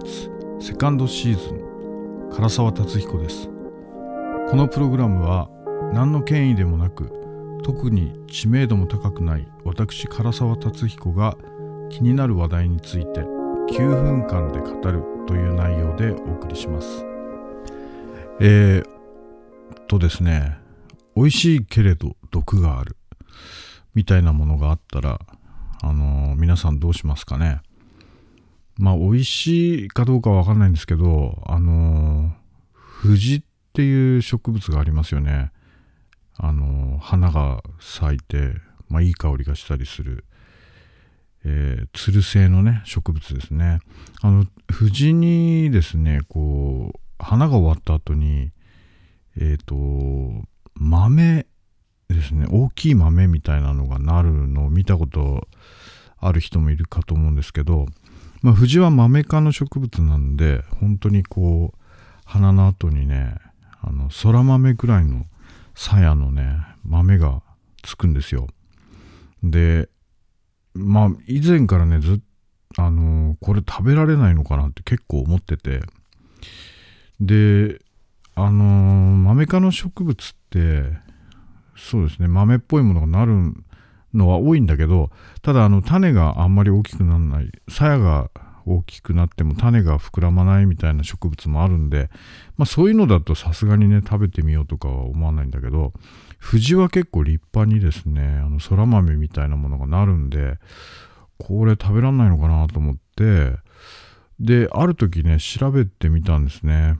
ツセカンドシーズン唐沢達彦です。このプログラムは何の権威でもなく特に知名度も高くない私唐沢達彦が気になる話題について9分間で語るという内容でお送りします。えー、とですね美味しいけれど毒があるみたいなものがあったらあのー、皆さんどうしますかね。まあ美味しいかどうかわかんないんですけどあの、藤っていう植物がありますよね。あの、花が咲いて、まあ、いい香りがしたりする。えー、つる性のね植物ですね。あの藤にですねこう花が終わった後にえっ、ー、と豆ですね。大きい豆みたいなのがなるのを見たことある人もいるかと思うんですけど、まあ、藤は豆科の植物なんで本当にこう花の後にねあの空豆ぐらいの鞘のね豆がつくんですよ。でまあ以前からねずっあの、これ食べられないのかなって結構思ってて。であのー、豆科の植物ってそうですね豆っぽいものがなるんのは多いんだけどただあの種があんまり大きくならない鞘が大きくなっても種が膨らまないみたいな植物もあるんで、まあ、そういうのだとさすがにね食べてみようとかは思わないんだけど藤は結構立派にですねあの空豆みたいなものがなるんでこれ食べらんないのかなと思ってである時ね調べてみたんですね。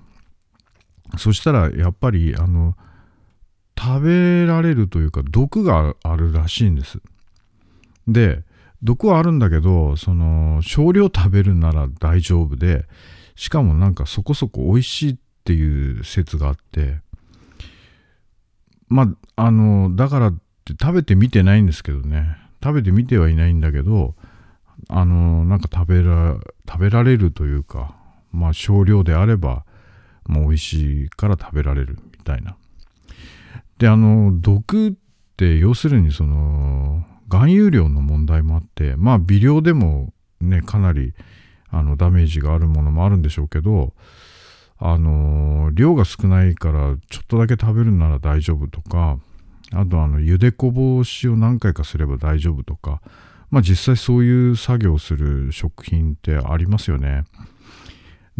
そしたらやっぱりあの食べられるというか毒があるらしいんです。で毒はあるんだけどその少量食べるなら大丈夫でしかもなんかそこそこ美味しいっていう説があってまああのだからって食べてみてないんですけどね。食べてみてはいないんだけどあのなんか食べら食べられるというかまあ少量であればもう美味しいから食べられるみたいな。であの毒って要するにその含有量の問題もあってまあ微量でもねかなりあのダメージがあるものもあるんでしょうけどあの量が少ないからちょっとだけ食べるなら大丈夫とかあとあの茹でこぼしを何回かすれば大丈夫とかまあ実際そういう作業をする食品ってありますよね。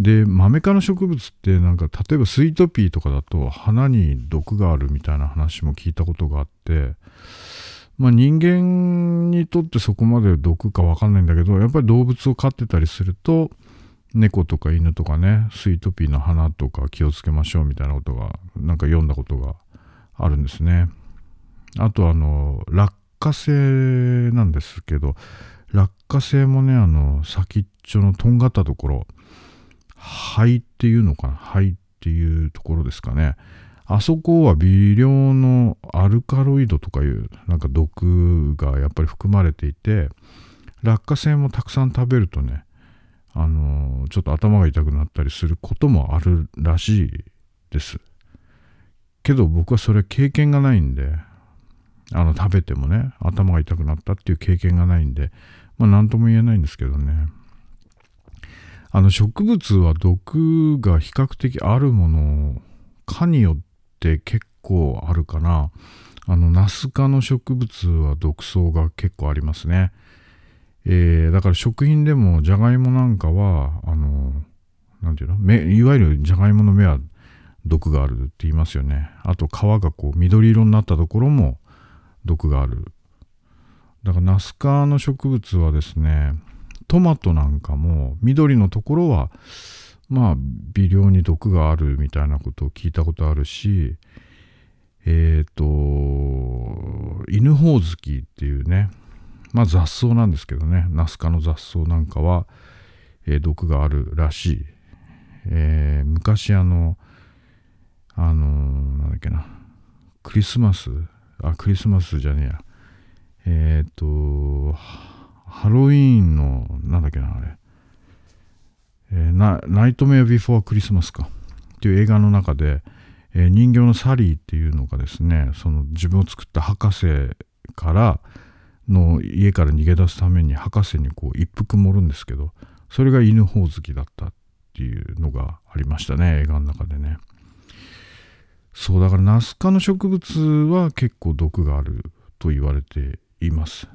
で豆科の植物ってなんか例えばスイートピーとかだと花に毒があるみたいな話も聞いたことがあってまあ人間にとってそこまで毒かわかんないんだけどやっぱり動物を飼ってたりすると猫とか犬とかねスイートピーの花とか気をつけましょうみたいなことがなんか読んだことがあるんですね。あとあの落花生なんですけど落花生もねあの先っちょのとんがったところ肺っていうのかな？肺っていうところですかね。あそこは微量のアルカロイドとかいうなんか毒がやっぱり含まれていて落花生もたくさん食べるとねあのちょっと頭が痛くなったりすることもあるらしいです。けど僕はそれ経験がないんであの食べてもね頭が痛くなったっていう経験がないんでまあ何とも言えないんですけどね。あの植物は毒が比較的あるもの科によって結構あるかな。あのナス科の植物は毒草が結構ありますね。えー、だから食品でもじゃがいもなんかはあのなんていうの？目いわゆるじゃがいもの芽は毒があるって言いますよね。あと皮がこう緑色になったところも毒がある。だからナス科の植物はですねトマトなんかも緑のところはまあ微量に毒があるみたいなことを聞いたことあるしえっ、ー、と犬ほおずきっていうねまあ雑草なんですけどねナス科の雑草なんかは、えー、毒があるらしい、えー、昔あのあのー、なんだっけなクリスマス？あクリスマスじゃねえや。えっ、とハロウィーンのなんだっけなあれ、えー、ナナイトメアビフォークリスマスか。っていう映画の中で、えー、人形のサリーっていうのがですねその自分を作った博士からの家から逃げ出すために博士にこう一服盛るんですけどそれが犬ほおずきだったっていうのがありましたね映画の中でね。そうだからナス科の植物は結構毒があると言われています。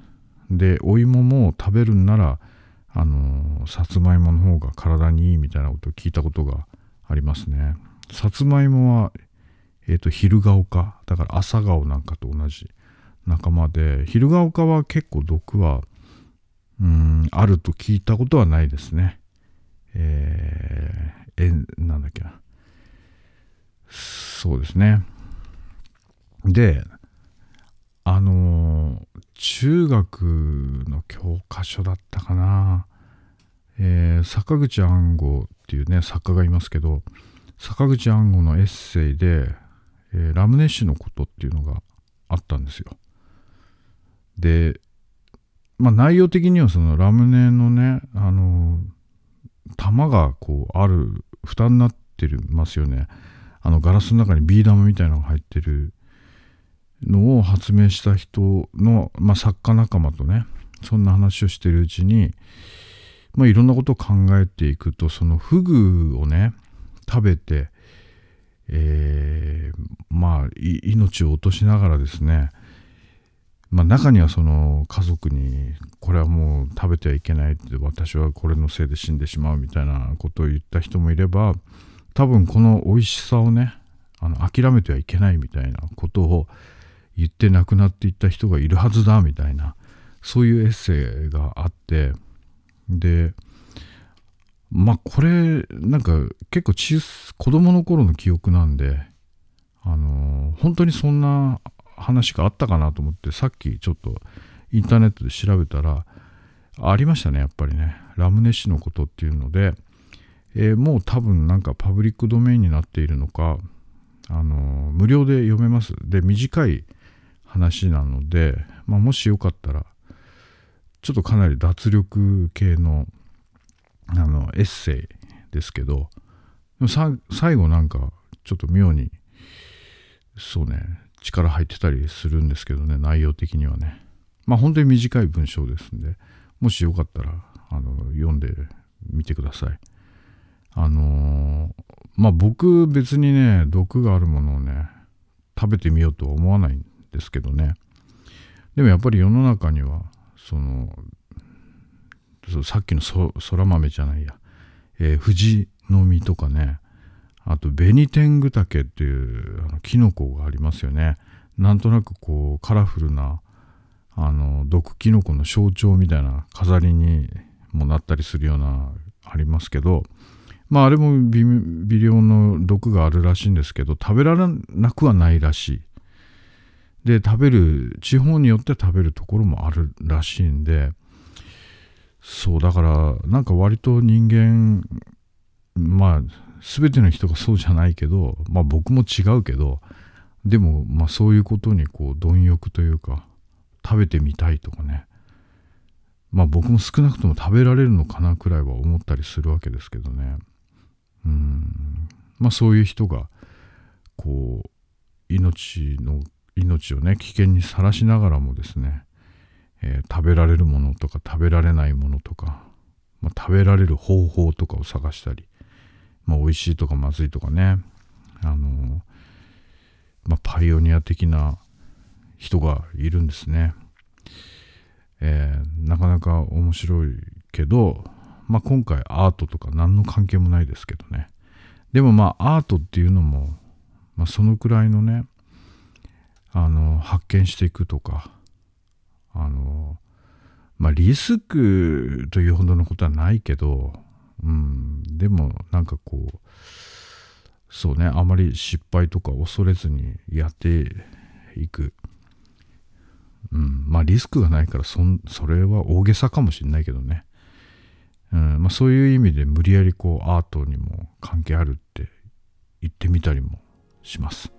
でお芋も食べるんならあのさつまいもの方が体にいいみたいなことを聞いたことがありますね。さつまいもはえっ、ー、と昼顔かだから朝顔なんかと同じ仲間で昼顔かは結構毒はうんあると聞いたことはないですね。えー、えなんだっけな。そうですね。であの、中学の教科書だったかな、えー、坂口安吾っていうね作家がいますけど坂口安吾のエッセイで、えー、ラムネッシュのことっていうのがあったんですよ。でまあ内容的にはそのラムネのねあの玉がこうある蓋になってますよね。あのガラスの中にビー玉みたいなのが入ってるのを発明した人の、まあ、作家仲間とねそんな話をしてるうちに、まあ、いろんなことを考えていくとそのフグをね食べて、えー、まあ命を落としながらですねまあ、中にはその家族にこれはもう食べてはいけないって私はこれのせいで死んでしまうみたいなことを言った人もいれば多分この美味しさをねあの諦めてはいけないみたいなことを言って亡くなっていった人がいるはずだみたいなそういうエッセイがあってでまあこれなんか結構小子供の頃の記憶なんであの本当にそんな話があったかなと思ってさっきちょっとインターネットで調べたらありましたねやっぱりね。ラムネ氏のことっていうので、えー、もう多分なんかパブリックドメインになっているのかあの無料で読めます。で短い話なので、まあ、もしよかったらちょっとかなり脱力系のあのエッセイですけど最後なんかちょっと妙にそうね力入ってたりするんですけどね内容的にはね。まあ本当に短い文章ですんでもしよかったらあの読んでみてください。あのー、まあ僕別にね毒があるものをね食べてみようとは思わないんですけどねでもやっぱり世の中にはそのさっきのそら豆じゃないや、えー、藤の実とかねあと、ベニテングタケっていうあのキノコがありますよね。なんとなくこう、カラフルな、あの、毒キノコの象徴みたいな飾りにもなったりするような、ありますけど、まあ、あれも微量の毒があるらしいんですけど、食べられなくはないらしい。で、食べる、地方によって食べるところもあるらしいんで、そう、だから、なんか割と人間、まあ、全ての人がそうじゃないけど、まあ僕も違うけど、でもまあそういうことにこう貪欲というか、食べてみたいとかね、まあ僕も少なくとも食べられるのかなくらいは思ったりするわけですけどね。うん。まあそういう人が、こう、命の、命をね、危険にさらしながらもですね、えー、食べられるものとか食べられないものとか、まあ、食べられる方法とかを探したり、まあ、美味しいとかまずいとかね、あの、まあ、パイオニア的な人がいるんですね。えー、なかなか面白いけど、まあ、今回アートとか何の関係もないですけどね。でもまあアートっていうのも、まあ、そのくらいのね、あの、発見していくとか、あの、まあリスクというほどのことはないけど、うん、でもなんかこうそうねあまり失敗とか恐れずにやっていく、うん、まあリスクがないからそそれは大げさかもしれないけどね、うんまあ、そういう意味で無理やりこうアートにも関係あるって言ってみたりもします。